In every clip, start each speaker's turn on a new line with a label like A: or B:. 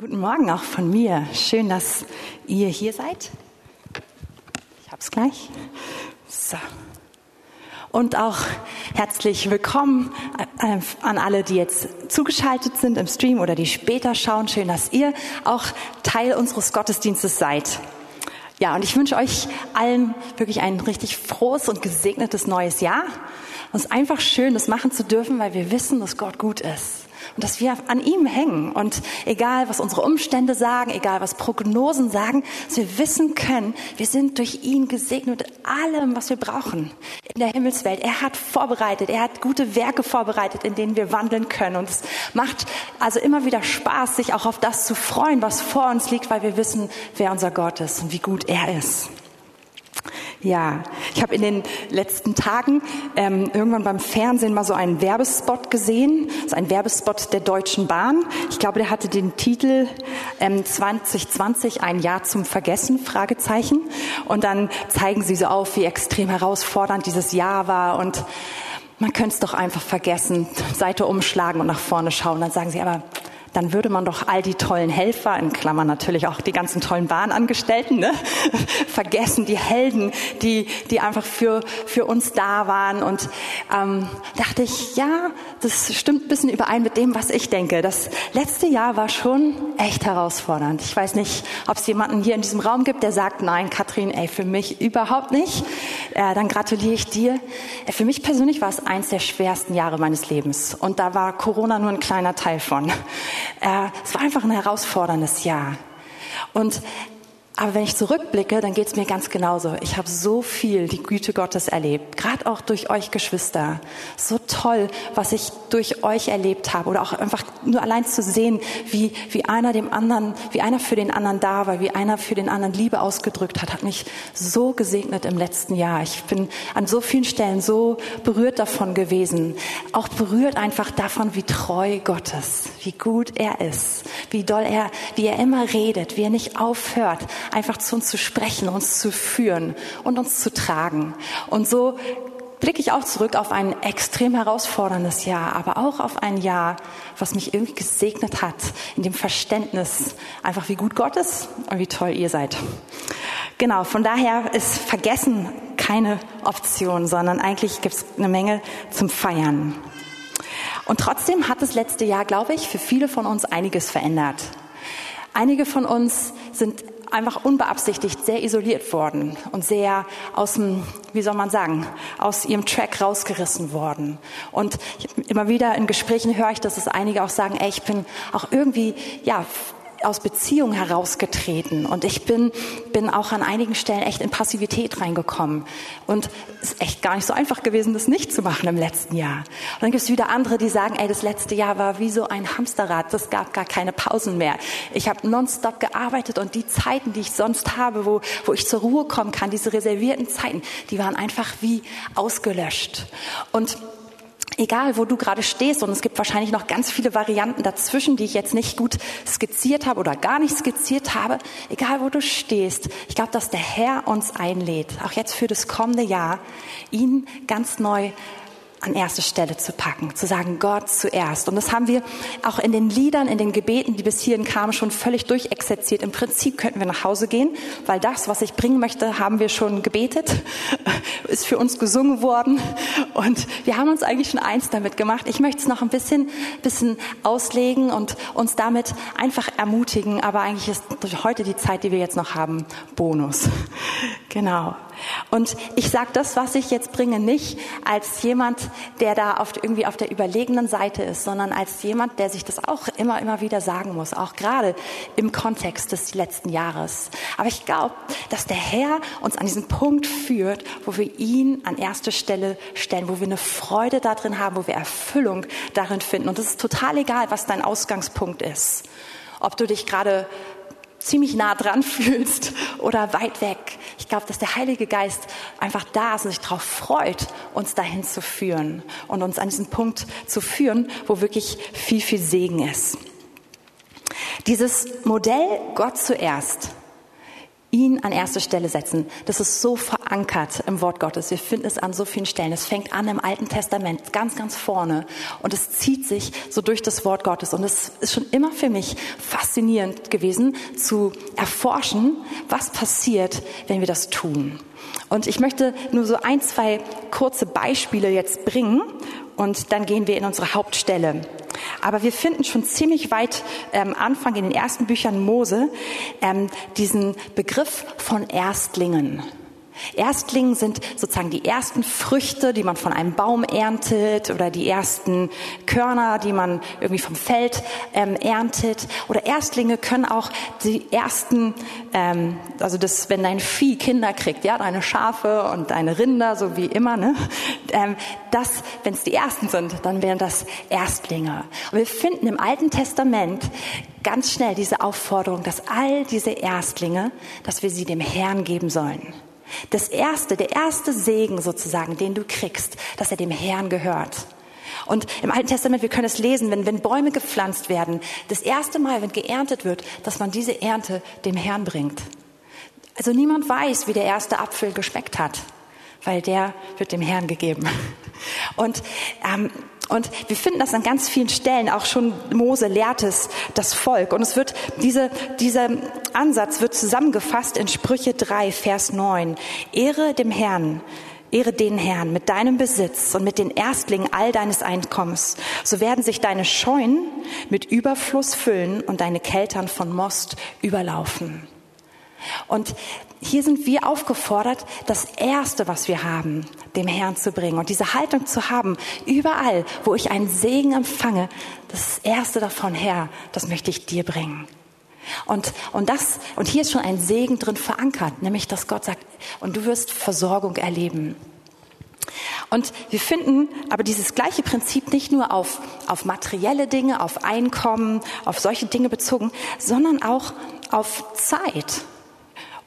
A: Guten Morgen auch von mir. Schön, dass ihr hier seid. Ich hab's gleich. So. Und auch herzlich willkommen äh, an alle, die jetzt zugeschaltet sind im Stream oder die später schauen. Schön, dass ihr auch Teil unseres Gottesdienstes seid. Ja, und ich wünsche euch allen wirklich ein richtig frohes und gesegnetes neues Jahr. Es ist einfach schön, das machen zu dürfen, weil wir wissen, dass Gott gut ist dass wir an ihm hängen. Und egal, was unsere Umstände sagen, egal, was Prognosen sagen, dass wir wissen können, wir sind durch ihn gesegnet mit allem, was wir brauchen in der Himmelswelt. Er hat vorbereitet, er hat gute Werke vorbereitet, in denen wir wandeln können. Und es macht also immer wieder Spaß, sich auch auf das zu freuen, was vor uns liegt, weil wir wissen, wer unser Gott ist und wie gut er ist. Ja, ich habe in den letzten Tagen ähm, irgendwann beim Fernsehen mal so einen Werbespot gesehen, so ein Werbespot der Deutschen Bahn. Ich glaube, der hatte den Titel ähm, 2020 ein Jahr zum Vergessen Fragezeichen. Und dann zeigen sie so auf, wie extrem herausfordernd dieses Jahr war und man könnte es doch einfach vergessen, Seite umschlagen und nach vorne schauen. Dann sagen sie aber dann würde man doch all die tollen Helfer, in Klammern natürlich auch die ganzen tollen Bahnangestellten, ne, vergessen, die Helden, die, die einfach für, für uns da waren. Und ähm, dachte ich, ja, das stimmt ein bisschen überein mit dem, was ich denke. Das letzte Jahr war schon echt herausfordernd. Ich weiß nicht, ob es jemanden hier in diesem Raum gibt, der sagt, nein, Katrin, ey, für mich überhaupt nicht. Äh, dann gratuliere ich dir. Äh, für mich persönlich war es eins der schwersten Jahre meines Lebens. Und da war Corona nur ein kleiner Teil von. Äh, es war einfach ein herausforderndes Jahr. Und aber wenn ich zurückblicke, dann geht es mir ganz genauso. Ich habe so viel die Güte Gottes erlebt, gerade auch durch euch Geschwister. So toll, was ich durch euch erlebt habe oder auch einfach nur allein zu sehen, wie, wie einer dem anderen, wie einer für den anderen da war, wie einer für den anderen Liebe ausgedrückt hat, hat mich so gesegnet im letzten Jahr. Ich bin an so vielen Stellen so berührt davon gewesen, auch berührt einfach davon, wie treu Gott ist, wie gut er ist, wie doll er, wie er immer redet, wie er nicht aufhört einfach zu uns zu sprechen, uns zu führen und uns zu tragen. Und so blicke ich auch zurück auf ein extrem herausforderndes Jahr, aber auch auf ein Jahr, was mich irgendwie gesegnet hat in dem Verständnis, einfach wie gut Gott ist und wie toll ihr seid. Genau, von daher ist Vergessen keine Option, sondern eigentlich gibt es eine Menge zum Feiern. Und trotzdem hat das letzte Jahr, glaube ich, für viele von uns einiges verändert. Einige von uns sind einfach unbeabsichtigt sehr isoliert worden und sehr aus dem, wie soll man sagen, aus ihrem Track rausgerissen worden. Und immer wieder in Gesprächen höre ich, dass es einige auch sagen, ey, ich bin auch irgendwie, ja, aus Beziehung herausgetreten und ich bin, bin auch an einigen Stellen echt in Passivität reingekommen. Und es ist echt gar nicht so einfach gewesen, das nicht zu machen im letzten Jahr. Und dann gibt es wieder andere, die sagen, ey, das letzte Jahr war wie so ein Hamsterrad, das gab gar keine Pausen mehr. Ich habe nonstop gearbeitet und die Zeiten, die ich sonst habe, wo, wo ich zur Ruhe kommen kann, diese reservierten Zeiten, die waren einfach wie ausgelöscht. Und egal wo du gerade stehst, und es gibt wahrscheinlich noch ganz viele Varianten dazwischen, die ich jetzt nicht gut skizziert habe oder gar nicht skizziert habe, egal wo du stehst, ich glaube, dass der Herr uns einlädt, auch jetzt für das kommende Jahr, ihn ganz neu an erste Stelle zu packen, zu sagen, Gott zuerst. Und das haben wir auch in den Liedern, in den Gebeten, die bis hierhin kamen, schon völlig durchexerziert. Im Prinzip könnten wir nach Hause gehen, weil das, was ich bringen möchte, haben wir schon gebetet, ist für uns gesungen worden. Und wir haben uns eigentlich schon eins damit gemacht. Ich möchte es noch ein bisschen, bisschen auslegen und uns damit einfach ermutigen. Aber eigentlich ist heute die Zeit, die wir jetzt noch haben, Bonus. Genau. Und ich sage das, was ich jetzt bringe, nicht als jemand, der da auf, irgendwie auf der überlegenen Seite ist, sondern als jemand, der sich das auch immer, immer wieder sagen muss, auch gerade im Kontext des letzten Jahres. Aber ich glaube, dass der Herr uns an diesen Punkt führt, wo wir ihn an erste Stelle stellen, wo wir eine Freude darin haben, wo wir Erfüllung darin finden. Und es ist total egal, was dein Ausgangspunkt ist. Ob du dich gerade ziemlich nah dran fühlst oder weit weg. Ich glaube, dass der Heilige Geist einfach da ist und sich darauf freut, uns dahin zu führen und uns an diesen Punkt zu führen, wo wirklich viel, viel Segen ist. Dieses Modell Gott zuerst, ihn an erste Stelle setzen, das ist so verankert im Wort Gottes. Wir finden es an so vielen Stellen. Es fängt an im Alten Testament, ganz, ganz vorne. Und es zieht sich so durch das Wort Gottes. Und es ist schon immer für mich faszinierend gewesen, zu erforschen, was passiert, wenn wir das tun. Und ich möchte nur so ein, zwei kurze Beispiele jetzt bringen. Und dann gehen wir in unsere Hauptstelle. Aber wir finden schon ziemlich weit ähm, Anfang in den ersten Büchern Mose ähm, diesen Begriff von Erstlingen. Erstlingen sind sozusagen die ersten Früchte, die man von einem Baum erntet oder die ersten Körner, die man irgendwie vom Feld ähm, erntet. Oder Erstlinge können auch die ersten, ähm, also das, wenn dein Vieh Kinder kriegt, ja, deine Schafe und deine Rinder, so wie immer, ne, ähm, das, wenn es die ersten sind, dann wären das Erstlinge. Und wir finden im Alten Testament ganz schnell diese Aufforderung, dass all diese Erstlinge, dass wir sie dem Herrn geben sollen. Das erste, der erste Segen sozusagen, den du kriegst, dass er dem Herrn gehört. Und im Alten Testament, wir können es lesen, wenn, wenn Bäume gepflanzt werden, das erste Mal, wenn geerntet wird, dass man diese Ernte dem Herrn bringt. Also niemand weiß, wie der erste Apfel geschmeckt hat, weil der wird dem Herrn gegeben. Und ähm, und wir finden das an ganz vielen Stellen, auch schon Mose lehrt es das Volk. Und es wird, diese, dieser Ansatz wird zusammengefasst in Sprüche 3, Vers 9. Ehre dem Herrn. Ehre den Herrn mit deinem Besitz und mit den Erstlingen all deines Einkommens. So werden sich deine Scheunen mit Überfluss füllen und deine Keltern von Most überlaufen. Und hier sind wir aufgefordert, das Erste, was wir haben, dem Herrn zu bringen. Und diese Haltung zu haben, überall, wo ich einen Segen empfange, das Erste davon, Herr, das möchte ich dir bringen. Und, und das, und hier ist schon ein Segen drin verankert, nämlich, dass Gott sagt, und du wirst Versorgung erleben. Und wir finden aber dieses gleiche Prinzip nicht nur auf, auf materielle Dinge, auf Einkommen, auf solche Dinge bezogen, sondern auch auf Zeit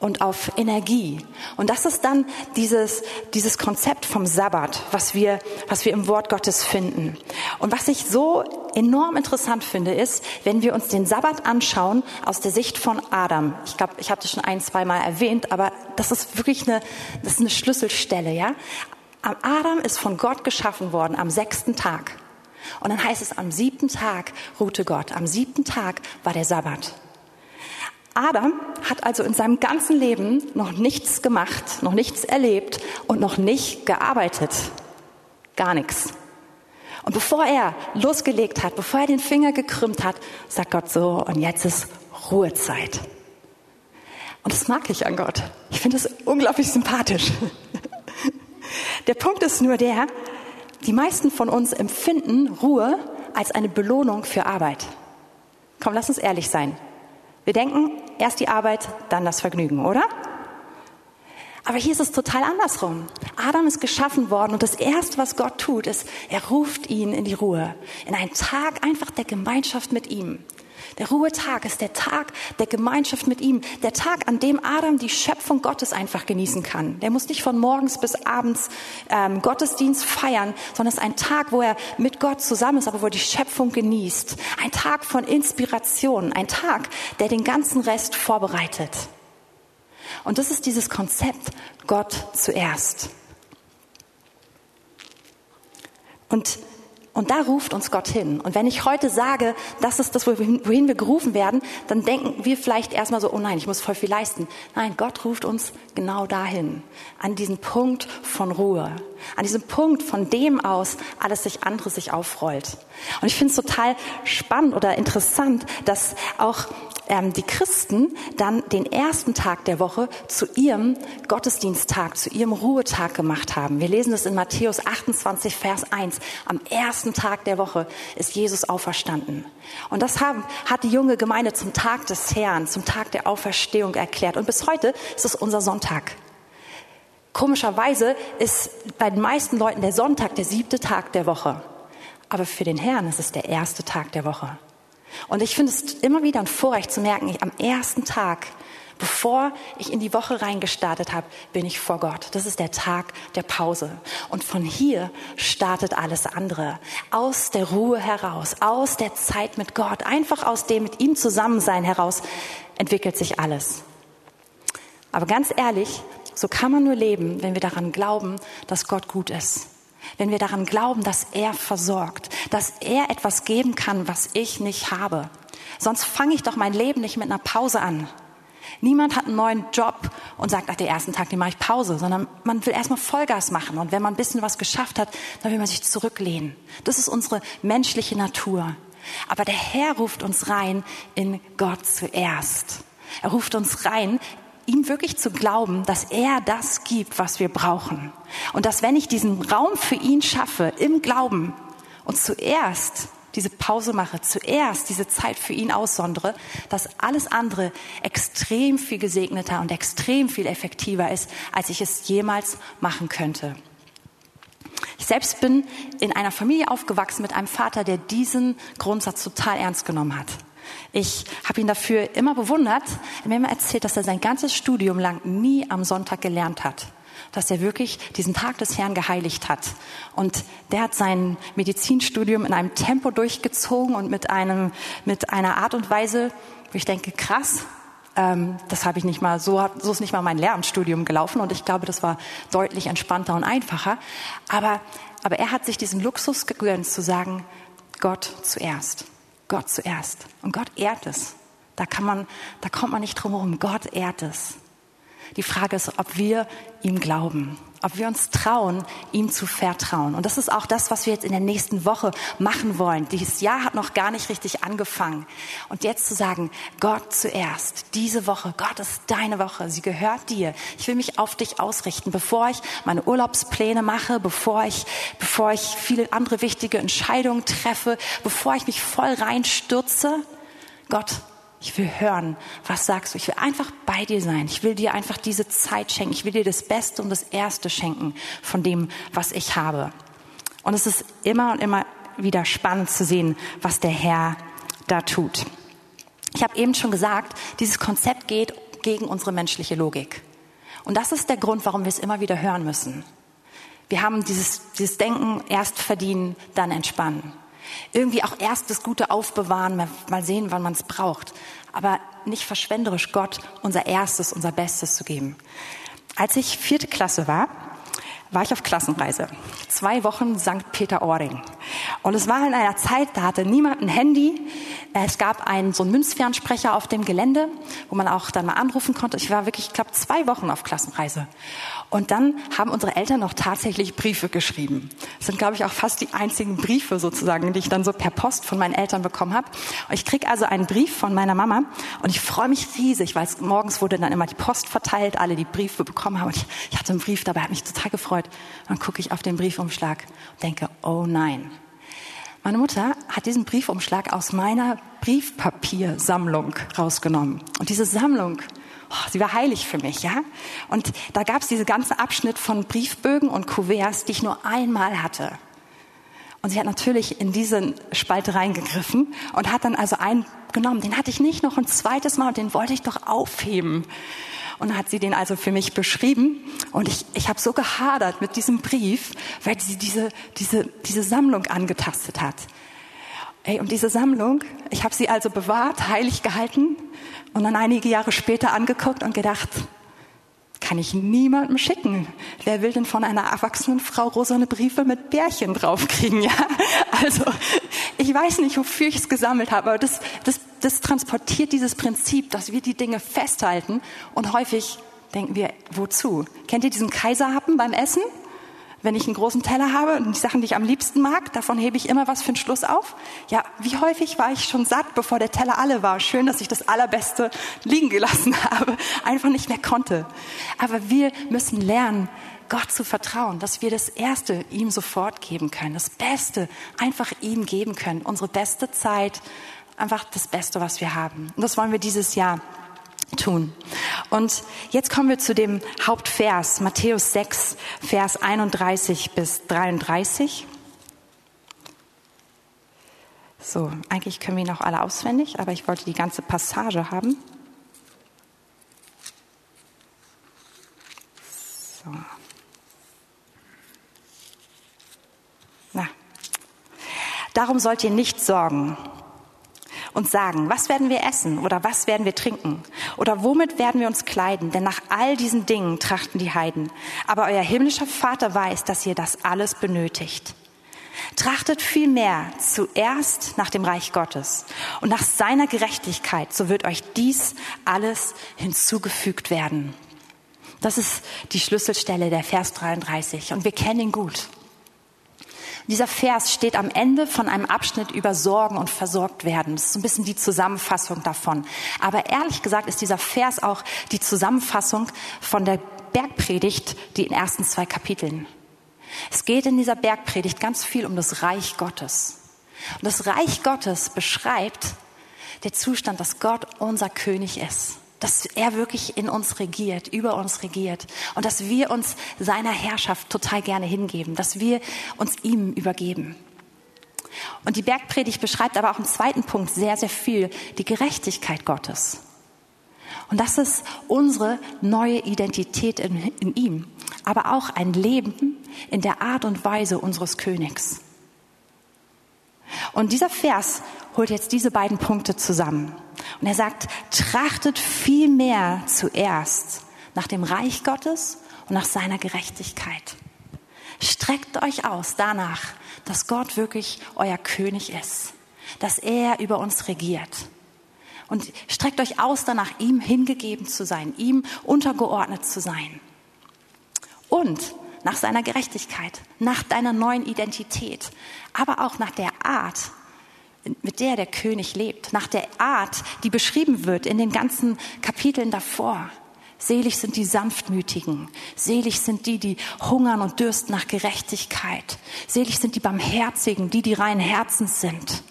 A: und auf Energie. Und das ist dann dieses, dieses Konzept vom Sabbat, was wir, was wir im Wort Gottes finden. Und was ich so enorm interessant finde, ist, wenn wir uns den Sabbat anschauen aus der Sicht von Adam. Ich glaube, ich habe das schon ein, zwei Mal erwähnt, aber das ist wirklich eine, das ist eine Schlüsselstelle, ja. Adam ist von Gott geschaffen worden am sechsten Tag. Und dann heißt es, am siebten Tag ruhte Gott. Am siebten Tag war der Sabbat. Adam hat also in seinem ganzen Leben noch nichts gemacht, noch nichts erlebt und noch nicht gearbeitet. Gar nichts. Und bevor er losgelegt hat, bevor er den Finger gekrümmt hat, sagt Gott so, und jetzt ist Ruhezeit. Und das mag ich an Gott. Ich finde es unglaublich sympathisch. Der Punkt ist nur der, die meisten von uns empfinden Ruhe als eine Belohnung für Arbeit. Komm, lass uns ehrlich sein. Wir denken, erst die Arbeit, dann das Vergnügen, oder? Aber hier ist es total andersrum. Adam ist geschaffen worden und das Erste, was Gott tut, ist, er ruft ihn in die Ruhe, in einen Tag einfach der Gemeinschaft mit ihm. Der Ruhetag ist der Tag der Gemeinschaft mit ihm, der Tag, an dem Adam die Schöpfung Gottes einfach genießen kann. Der muss nicht von morgens bis abends ähm, Gottesdienst feiern, sondern es ist ein Tag, wo er mit Gott zusammen ist, aber wo er die Schöpfung genießt. Ein Tag von Inspiration, ein Tag, der den ganzen Rest vorbereitet. Und das ist dieses Konzept Gott zuerst. Und und da ruft uns Gott hin. Und wenn ich heute sage, das ist das, wohin wir gerufen werden, dann denken wir vielleicht erstmal so, oh nein, ich muss voll viel leisten. Nein, Gott ruft uns genau dahin. An diesen Punkt von Ruhe. An diesem Punkt, von dem aus alles sich andere sich aufrollt. Und ich finde es total spannend oder interessant, dass auch ähm, die Christen dann den ersten Tag der Woche zu ihrem Gottesdiensttag, zu ihrem Ruhetag gemacht haben. Wir lesen das in Matthäus 28, Vers 1. Am ersten Tag der Woche ist Jesus auferstanden. Und das haben, hat die junge Gemeinde zum Tag des Herrn, zum Tag der Auferstehung erklärt. Und bis heute ist es unser Sonntag. Komischerweise ist bei den meisten Leuten der Sonntag der siebte Tag der Woche. Aber für den Herrn ist es der erste Tag der Woche. Und ich finde es immer wieder ein Vorrecht zu merken, ich, am ersten Tag, bevor ich in die Woche reingestartet habe, bin ich vor Gott. Das ist der Tag der Pause. Und von hier startet alles andere. Aus der Ruhe heraus, aus der Zeit mit Gott, einfach aus dem mit ihm Zusammensein heraus entwickelt sich alles. Aber ganz ehrlich, so kann man nur leben, wenn wir daran glauben, dass Gott gut ist. Wenn wir daran glauben, dass er versorgt, dass er etwas geben kann, was ich nicht habe. Sonst fange ich doch mein Leben nicht mit einer Pause an. Niemand hat einen neuen Job und sagt, nach der ersten Tag, den mache ich Pause, sondern man will erstmal Vollgas machen. Und wenn man ein bisschen was geschafft hat, dann will man sich zurücklehnen. Das ist unsere menschliche Natur. Aber der Herr ruft uns rein in Gott zuerst. Er ruft uns rein, ihm wirklich zu glauben, dass er das gibt, was wir brauchen. Und dass wenn ich diesen Raum für ihn schaffe, im Glauben und zuerst diese Pause mache, zuerst diese Zeit für ihn aussondere, dass alles andere extrem viel gesegneter und extrem viel effektiver ist, als ich es jemals machen könnte. Ich selbst bin in einer Familie aufgewachsen mit einem Vater, der diesen Grundsatz total ernst genommen hat. Ich habe ihn dafür immer bewundert. Er mir immer erzählt, dass er sein ganzes Studium lang nie am Sonntag gelernt hat dass er wirklich diesen Tag des Herrn geheiligt hat. Und der hat sein Medizinstudium in einem Tempo durchgezogen und mit einem, mit einer Art und Weise, wo ich denke, krass, ähm, das habe ich nicht mal, so, so ist nicht mal mein Lehramtsstudium gelaufen und ich glaube, das war deutlich entspannter und einfacher. Aber, aber er hat sich diesen Luxus gegönnt zu sagen, Gott zuerst. Gott zuerst. Und Gott ehrt es. Da kann man, da kommt man nicht drum herum. Gott ehrt es. Die Frage ist, ob wir ihm glauben, ob wir uns trauen, ihm zu vertrauen. Und das ist auch das, was wir jetzt in der nächsten Woche machen wollen. Dieses Jahr hat noch gar nicht richtig angefangen. Und jetzt zu sagen, Gott zuerst, diese Woche, Gott ist deine Woche, sie gehört dir. Ich will mich auf dich ausrichten, bevor ich meine Urlaubspläne mache, bevor ich, bevor ich viele andere wichtige Entscheidungen treffe, bevor ich mich voll reinstürze. Gott, ich will hören, was sagst du? Ich will einfach bei dir sein. Ich will dir einfach diese Zeit schenken. Ich will dir das Beste und das Erste schenken von dem, was ich habe. Und es ist immer und immer wieder spannend zu sehen, was der Herr da tut. Ich habe eben schon gesagt, dieses Konzept geht gegen unsere menschliche Logik. Und das ist der Grund, warum wir es immer wieder hören müssen. Wir haben dieses, dieses Denken, erst verdienen, dann entspannen. Irgendwie auch erst das Gute aufbewahren, mal sehen, wann man es braucht. Aber nicht verschwenderisch Gott unser Erstes, unser Bestes zu geben. Als ich vierte Klasse war, war ich auf Klassenreise. Zwei Wochen St. Peter-Ording. Und es war in einer Zeit, da hatte niemand ein Handy. Es gab einen, so einen Münzfernsprecher auf dem Gelände, wo man auch dann mal anrufen konnte. Ich war wirklich, ich glaube, zwei Wochen auf Klassenreise. Und dann haben unsere Eltern noch tatsächlich Briefe geschrieben. Das sind, glaube ich, auch fast die einzigen Briefe sozusagen, die ich dann so per Post von meinen Eltern bekommen habe. Ich krieg also einen Brief von meiner Mama und ich freue mich riesig, weil morgens wurde dann immer die Post verteilt, alle die Briefe bekommen haben. Und ich, ich hatte einen Brief dabei, hat mich total gefreut. Dann gucke ich auf den Briefumschlag und denke, oh nein. Meine Mutter hat diesen Briefumschlag aus meiner Briefpapiersammlung rausgenommen. Und diese Sammlung oh, sie war heilig für mich, ja. Und da gab es diese ganze Abschnitt von Briefbögen und Kuverts, die ich nur einmal hatte. Und sie hat natürlich in diese Spalte reingegriffen und hat dann also einen genommen. Den hatte ich nicht noch ein zweites Mal und den wollte ich doch aufheben. Und hat sie den also für mich beschrieben. Und ich, ich habe so gehadert mit diesem Brief, weil sie diese, diese, diese Sammlung angetastet hat. Ey, und diese Sammlung, ich habe sie also bewahrt, heilig gehalten und dann einige Jahre später angeguckt und gedacht, kann ich niemandem schicken. Wer will denn von einer erwachsenen Frau rosane Briefe mit Bärchen draufkriegen, ja? Also, ich weiß nicht, wofür ich es gesammelt habe, aber das, das, das transportiert dieses Prinzip, dass wir die Dinge festhalten und häufig denken wir, wozu? Kennt ihr diesen Kaiserhappen beim Essen? Wenn ich einen großen Teller habe und die Sachen, die ich am liebsten mag, davon hebe ich immer was für den Schluss auf. Ja, wie häufig war ich schon satt, bevor der Teller alle war? Schön, dass ich das Allerbeste liegen gelassen habe, einfach nicht mehr konnte. Aber wir müssen lernen, Gott zu vertrauen, dass wir das Erste ihm sofort geben können, das Beste einfach ihm geben können, unsere beste Zeit, einfach das Beste, was wir haben. Und das wollen wir dieses Jahr tun. Und jetzt kommen wir zu dem Hauptvers, Matthäus 6, Vers 31 bis 33. So, eigentlich können wir ihn auch alle auswendig, aber ich wollte die ganze Passage haben. So. Na. Darum sollt ihr nicht sorgen und sagen, was werden wir essen oder was werden wir trinken oder womit werden wir uns kleiden? Denn nach all diesen Dingen trachten die Heiden. Aber euer himmlischer Vater weiß, dass ihr das alles benötigt. Trachtet vielmehr zuerst nach dem Reich Gottes und nach seiner Gerechtigkeit, so wird euch dies alles hinzugefügt werden. Das ist die Schlüsselstelle der Vers 33 und wir kennen ihn gut. Dieser Vers steht am Ende von einem Abschnitt über Sorgen und versorgt werden. Das ist so ein bisschen die Zusammenfassung davon. Aber ehrlich gesagt ist dieser Vers auch die Zusammenfassung von der Bergpredigt, die in den ersten zwei Kapiteln. Es geht in dieser Bergpredigt ganz viel um das Reich Gottes. Und das Reich Gottes beschreibt der Zustand, dass Gott unser König ist. Dass er wirklich in uns regiert, über uns regiert. Und dass wir uns seiner Herrschaft total gerne hingeben. Dass wir uns ihm übergeben. Und die Bergpredigt beschreibt aber auch im zweiten Punkt sehr, sehr viel die Gerechtigkeit Gottes. Und das ist unsere neue Identität in, in ihm, aber auch ein Leben in der Art und Weise unseres Königs. Und dieser Vers holt jetzt diese beiden Punkte zusammen. Und er sagt, trachtet viel mehr zuerst nach dem Reich Gottes und nach seiner Gerechtigkeit. Streckt euch aus danach, dass Gott wirklich euer König ist, dass er über uns regiert. Und streckt euch aus danach, ihm hingegeben zu sein, ihm untergeordnet zu sein. Und nach seiner Gerechtigkeit, nach deiner neuen Identität, aber auch nach der Art, mit der der König lebt, nach der Art, die beschrieben wird in den ganzen Kapiteln davor. Selig sind die Sanftmütigen. Selig sind die, die hungern und dürsten nach Gerechtigkeit. Selig sind die Barmherzigen, die, die reinen Herzens sind.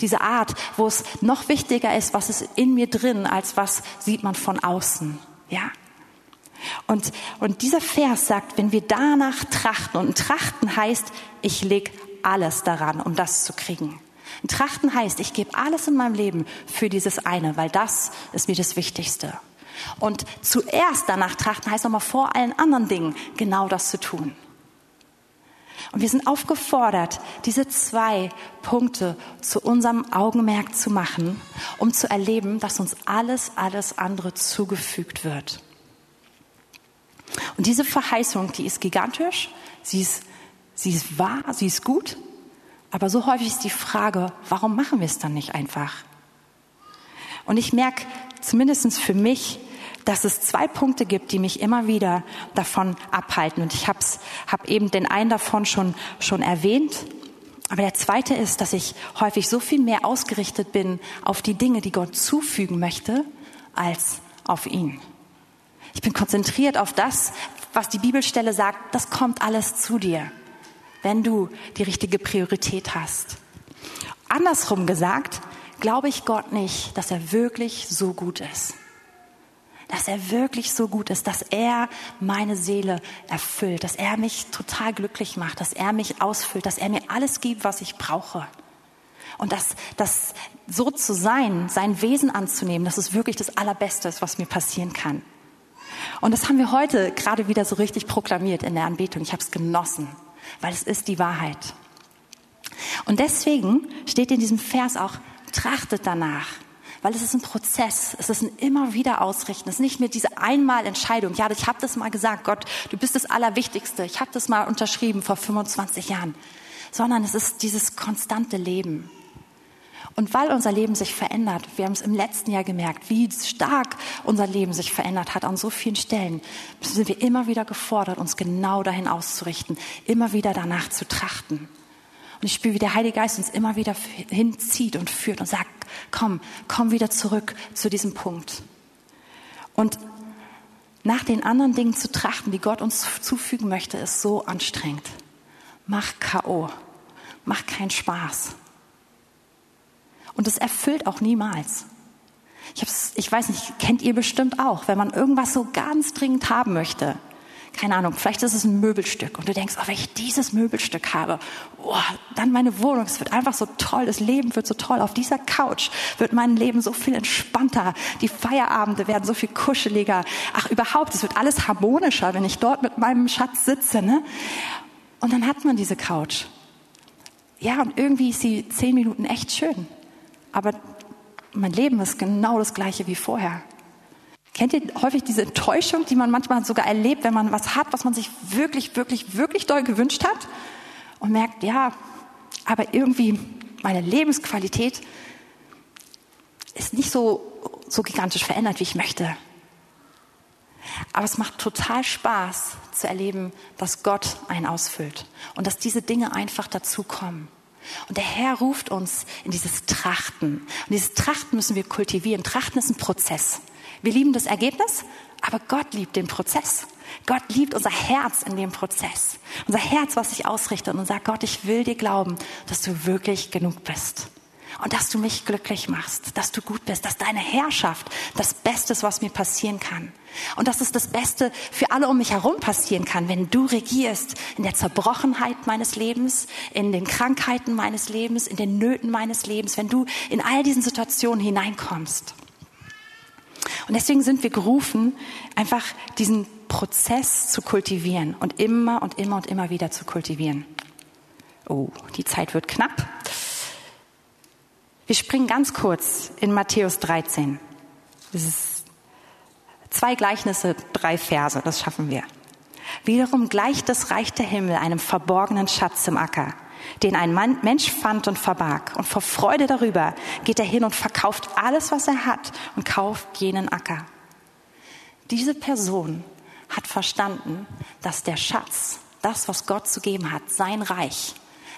A: Diese Art, wo es noch wichtiger ist, was ist in mir drin, als was sieht man von außen. Ja. Und, und dieser Vers sagt, wenn wir danach trachten, und trachten heißt, ich leg alles daran, um das zu kriegen. Trachten heißt, ich gebe alles in meinem Leben für dieses eine, weil das ist mir das Wichtigste. Und zuerst danach trachten heißt nochmal vor allen anderen Dingen genau das zu tun. Und wir sind aufgefordert, diese zwei Punkte zu unserem Augenmerk zu machen, um zu erleben, dass uns alles, alles andere zugefügt wird. Und diese Verheißung, die ist gigantisch, sie ist, sie ist wahr, sie ist gut, aber so häufig ist die Frage, warum machen wir es dann nicht einfach? Und ich merke, zumindest für mich, dass es zwei Punkte gibt, die mich immer wieder davon abhalten. Und ich habe hab eben den einen davon schon, schon erwähnt. Aber der zweite ist, dass ich häufig so viel mehr ausgerichtet bin auf die Dinge, die Gott zufügen möchte, als auf ihn. Ich bin konzentriert auf das, was die Bibelstelle sagt, das kommt alles zu dir, wenn du die richtige Priorität hast. Andersrum gesagt, glaube ich Gott nicht, dass er wirklich so gut ist dass er wirklich so gut ist, dass er meine Seele erfüllt, dass er mich total glücklich macht, dass er mich ausfüllt, dass er mir alles gibt, was ich brauche. Und dass das so zu sein, sein Wesen anzunehmen, das ist wirklich das Allerbeste, was mir passieren kann. Und das haben wir heute gerade wieder so richtig proklamiert in der Anbetung. Ich habe es genossen, weil es ist die Wahrheit. Und deswegen steht in diesem Vers auch, trachtet danach, weil es ist ein Prozess, es ist ein immer wieder Ausrichten, es ist nicht mehr diese Einmalentscheidung, ja, ich habe das mal gesagt, Gott, du bist das Allerwichtigste, ich habe das mal unterschrieben vor 25 Jahren, sondern es ist dieses konstante Leben. Und weil unser Leben sich verändert, wir haben es im letzten Jahr gemerkt, wie stark unser Leben sich verändert hat an so vielen Stellen, sind wir immer wieder gefordert, uns genau dahin auszurichten, immer wieder danach zu trachten. Und ich spüre, wie der Heilige Geist uns immer wieder hinzieht und führt und sagt, komm, komm wieder zurück zu diesem Punkt. Und nach den anderen Dingen zu trachten, die Gott uns zufügen möchte, ist so anstrengend. Mach K.O. Mach keinen Spaß. Und es erfüllt auch niemals. Ich, hab's, ich weiß nicht, kennt ihr bestimmt auch, wenn man irgendwas so ganz dringend haben möchte keine Ahnung, vielleicht ist es ein Möbelstück und du denkst, oh, wenn ich dieses Möbelstück habe, oh, dann meine Wohnung, es wird einfach so toll, das Leben wird so toll. Auf dieser Couch wird mein Leben so viel entspannter, die Feierabende werden so viel kuscheliger. Ach, überhaupt, es wird alles harmonischer, wenn ich dort mit meinem Schatz sitze. Ne? Und dann hat man diese Couch. Ja, und irgendwie ist sie zehn Minuten echt schön. Aber mein Leben ist genau das gleiche wie vorher. Kennt ihr häufig diese Enttäuschung, die man manchmal sogar erlebt, wenn man was hat, was man sich wirklich, wirklich, wirklich doll gewünscht hat und merkt, ja, aber irgendwie meine Lebensqualität ist nicht so, so gigantisch verändert, wie ich möchte. Aber es macht total Spaß zu erleben, dass Gott einen ausfüllt und dass diese Dinge einfach dazukommen. Und der Herr ruft uns in dieses Trachten. Und dieses Trachten müssen wir kultivieren. Trachten ist ein Prozess. Wir lieben das Ergebnis, aber Gott liebt den Prozess. Gott liebt unser Herz in dem Prozess. Unser Herz, was sich ausrichtet und sagt, Gott, ich will dir glauben, dass du wirklich genug bist. Und dass du mich glücklich machst, dass du gut bist, dass deine Herrschaft das Beste ist, was mir passieren kann. Und dass es das Beste für alle um mich herum passieren kann, wenn du regierst in der Zerbrochenheit meines Lebens, in den Krankheiten meines Lebens, in den Nöten meines Lebens, wenn du in all diesen Situationen hineinkommst. Und deswegen sind wir gerufen, einfach diesen Prozess zu kultivieren und immer und immer und immer wieder zu kultivieren. Oh, die Zeit wird knapp. Wir springen ganz kurz in Matthäus 13. Das ist zwei Gleichnisse, drei Verse, das schaffen wir. Wiederum gleicht das Reich der Himmel einem verborgenen Schatz im Acker den ein Mann, Mensch fand und verbarg. Und vor Freude darüber geht er hin und verkauft alles, was er hat und kauft jenen Acker. Diese Person hat verstanden, dass der Schatz, das, was Gott zu geben hat, sein Reich,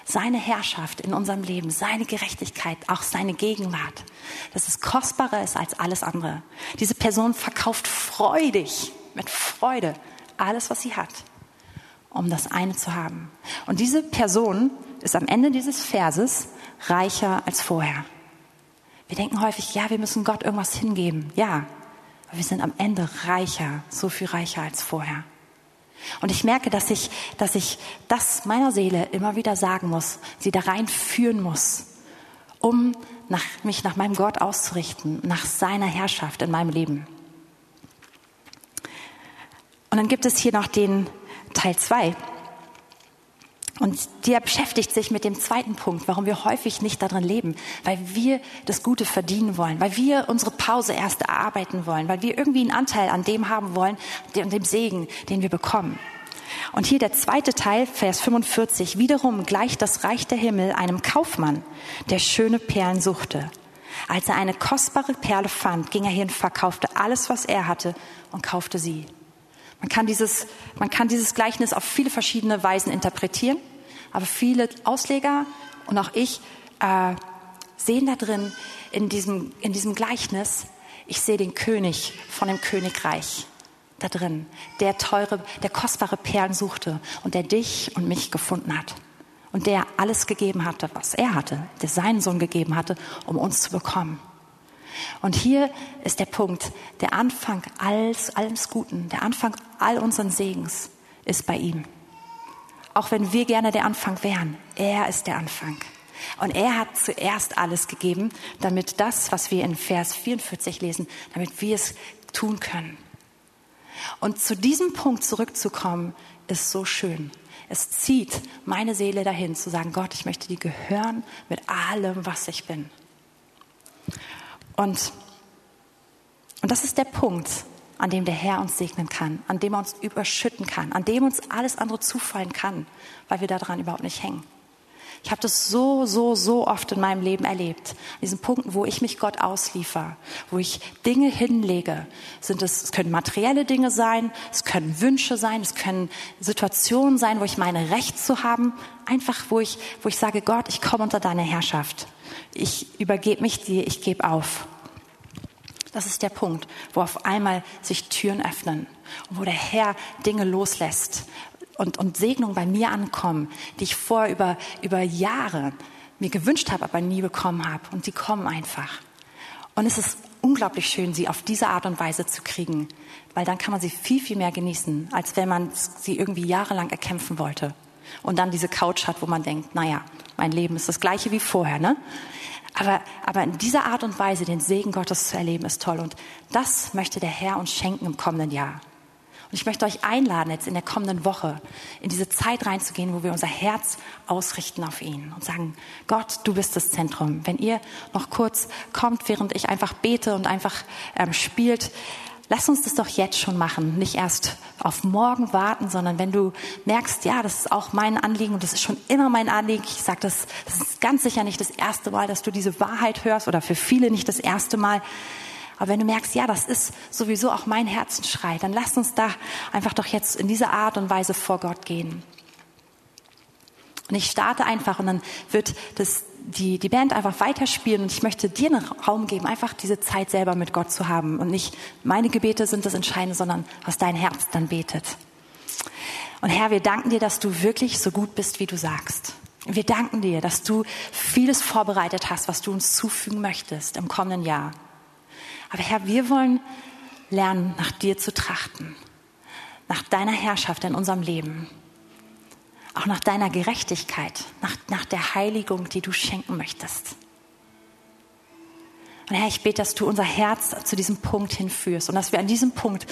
A: seine Herrschaft in unserem Leben, seine Gerechtigkeit, auch seine Gegenwart, dass es kostbarer ist als alles andere. Diese Person verkauft freudig, mit Freude, alles, was sie hat, um das eine zu haben. Und diese Person ist am Ende dieses Verses reicher als vorher. Wir denken häufig, ja, wir müssen Gott irgendwas hingeben. Ja, aber wir sind am Ende reicher, so viel reicher als vorher. Und ich merke, dass ich, dass ich das meiner Seele immer wieder sagen muss, sie da reinführen muss, um nach, mich nach meinem Gott auszurichten, nach seiner Herrschaft in meinem Leben. Und dann gibt es hier noch den Teil zwei. Und der beschäftigt sich mit dem zweiten Punkt, warum wir häufig nicht darin leben, weil wir das Gute verdienen wollen, weil wir unsere Pause erst erarbeiten wollen, weil wir irgendwie einen Anteil an dem haben wollen, dem Segen, den wir bekommen. Und hier der zweite Teil, Vers 45, wiederum gleicht das Reich der Himmel einem Kaufmann, der schöne Perlen suchte. Als er eine kostbare Perle fand, ging er hin, verkaufte alles, was er hatte und kaufte sie. Man kann dieses, man kann dieses Gleichnis auf viele verschiedene Weisen interpretieren, aber viele Ausleger und auch ich äh, sehen da drin in diesem, in diesem Gleichnis, ich sehe den König von dem Königreich da drin, der teure, der kostbare Perlen suchte und der dich und mich gefunden hat und der alles gegeben hatte, was er hatte, der seinen Sohn gegeben hatte, um uns zu bekommen. Und hier ist der Punkt, der Anfang alles, alles Guten, der Anfang all unseren Segens ist bei ihm. Auch wenn wir gerne der Anfang wären, er ist der Anfang. Und er hat zuerst alles gegeben, damit das, was wir in Vers 44 lesen, damit wir es tun können. Und zu diesem Punkt zurückzukommen, ist so schön. Es zieht meine Seele dahin, zu sagen, Gott, ich möchte dir gehören mit allem, was ich bin. Und, und das ist der Punkt, an dem der Herr uns segnen kann, an dem er uns überschütten kann, an dem uns alles andere zufallen kann, weil wir daran überhaupt nicht hängen. Ich habe das so, so, so oft in meinem Leben erlebt. An diesen Punkten, wo ich mich Gott ausliefer, wo ich Dinge hinlege. Sind es, es können materielle Dinge sein, es können Wünsche sein, es können Situationen sein, wo ich meine, Recht zu haben. Einfach, wo ich, wo ich sage, Gott, ich komme unter deine Herrschaft ich übergebe mich dir, ich gebe auf. Das ist der Punkt, wo auf einmal sich Türen öffnen und wo der Herr Dinge loslässt und, und Segnungen bei mir ankommen, die ich vorher über, über Jahre mir gewünscht habe, aber nie bekommen habe. Und die kommen einfach. Und es ist unglaublich schön, sie auf diese Art und Weise zu kriegen, weil dann kann man sie viel, viel mehr genießen, als wenn man sie irgendwie jahrelang erkämpfen wollte. Und dann diese Couch hat, wo man denkt, naja, mein Leben ist das gleiche wie vorher, ne? Aber, aber in dieser Art und Weise den Segen Gottes zu erleben, ist toll. Und das möchte der Herr uns schenken im kommenden Jahr. Und ich möchte euch einladen, jetzt in der kommenden Woche in diese Zeit reinzugehen, wo wir unser Herz ausrichten auf ihn und sagen, Gott, du bist das Zentrum. Wenn ihr noch kurz kommt, während ich einfach bete und einfach ähm, spielt, Lass uns das doch jetzt schon machen, nicht erst auf morgen warten, sondern wenn du merkst, ja, das ist auch mein Anliegen und das ist schon immer mein Anliegen. Ich sage das, das ist ganz sicher nicht das erste Mal, dass du diese Wahrheit hörst oder für viele nicht das erste Mal. Aber wenn du merkst, ja, das ist sowieso auch mein Herzensschrei, dann lass uns da einfach doch jetzt in dieser Art und Weise vor Gott gehen. Und ich starte einfach und dann wird das die, die Band einfach weiterspielen und ich möchte dir einen Raum geben, einfach diese Zeit selber mit Gott zu haben und nicht meine Gebete sind das Entscheidende, sondern was dein Herz dann betet. Und Herr, wir danken dir, dass du wirklich so gut bist, wie du sagst. Wir danken dir, dass du vieles vorbereitet hast, was du uns zufügen möchtest im kommenden Jahr. Aber Herr, wir wollen lernen, nach dir zu trachten, nach deiner Herrschaft in unserem Leben auch nach deiner Gerechtigkeit, nach, nach der Heiligung, die du schenken möchtest. Und Herr, ich bete, dass du unser Herz zu diesem Punkt hinführst und dass wir an diesem Punkt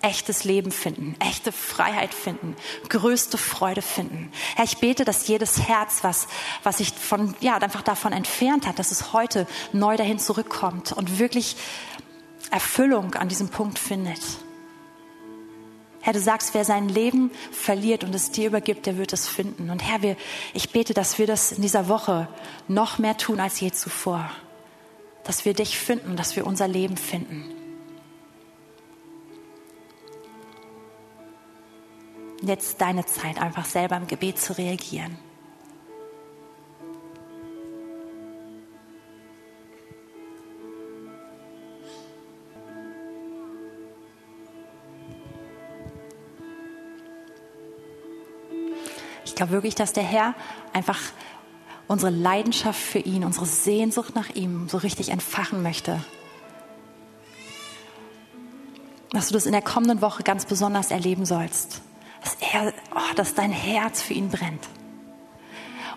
A: echtes Leben finden, echte Freiheit finden, größte Freude finden. Herr, ich bete, dass jedes Herz, was, was sich von, ja, einfach davon entfernt hat, dass es heute neu dahin zurückkommt und wirklich Erfüllung an diesem Punkt findet. Herr, du sagst, wer sein Leben verliert und es dir übergibt, der wird es finden. Und Herr, wir, ich bete, dass wir das in dieser Woche noch mehr tun als je zuvor. Dass wir dich finden, dass wir unser Leben finden. Jetzt deine Zeit, einfach selber im Gebet zu reagieren. Glaube wirklich, dass der Herr einfach unsere Leidenschaft für ihn, unsere Sehnsucht nach ihm so richtig entfachen möchte. Dass du das in der kommenden Woche ganz besonders erleben sollst. Dass, er, oh, dass dein Herz für ihn brennt.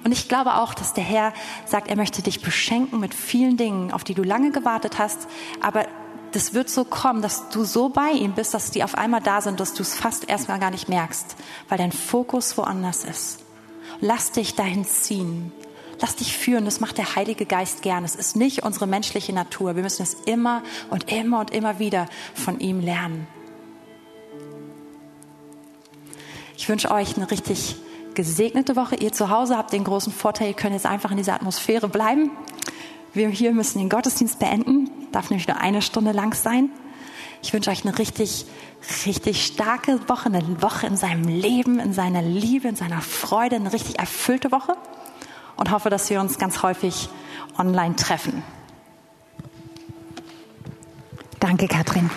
A: Und ich glaube auch, dass der Herr sagt, er möchte dich beschenken mit vielen Dingen, auf die du lange gewartet hast, aber das wird so kommen, dass du so bei ihm bist, dass die auf einmal da sind, dass du es fast erstmal gar nicht merkst, weil dein Fokus woanders ist. Lass dich dahin ziehen. Lass dich führen. Das macht der Heilige Geist gern. Es ist nicht unsere menschliche Natur. Wir müssen es immer und immer und immer wieder von ihm lernen. Ich wünsche euch eine richtig gesegnete Woche. Ihr zu Hause habt den großen Vorteil, ihr könnt jetzt einfach in dieser Atmosphäre bleiben. Wir hier müssen den Gottesdienst beenden. Darf nämlich nur eine Stunde lang sein. Ich wünsche euch eine richtig, richtig starke Woche, eine Woche in seinem Leben, in seiner Liebe, in seiner Freude, eine richtig erfüllte Woche und hoffe, dass wir uns ganz häufig online treffen. Danke, Katrin.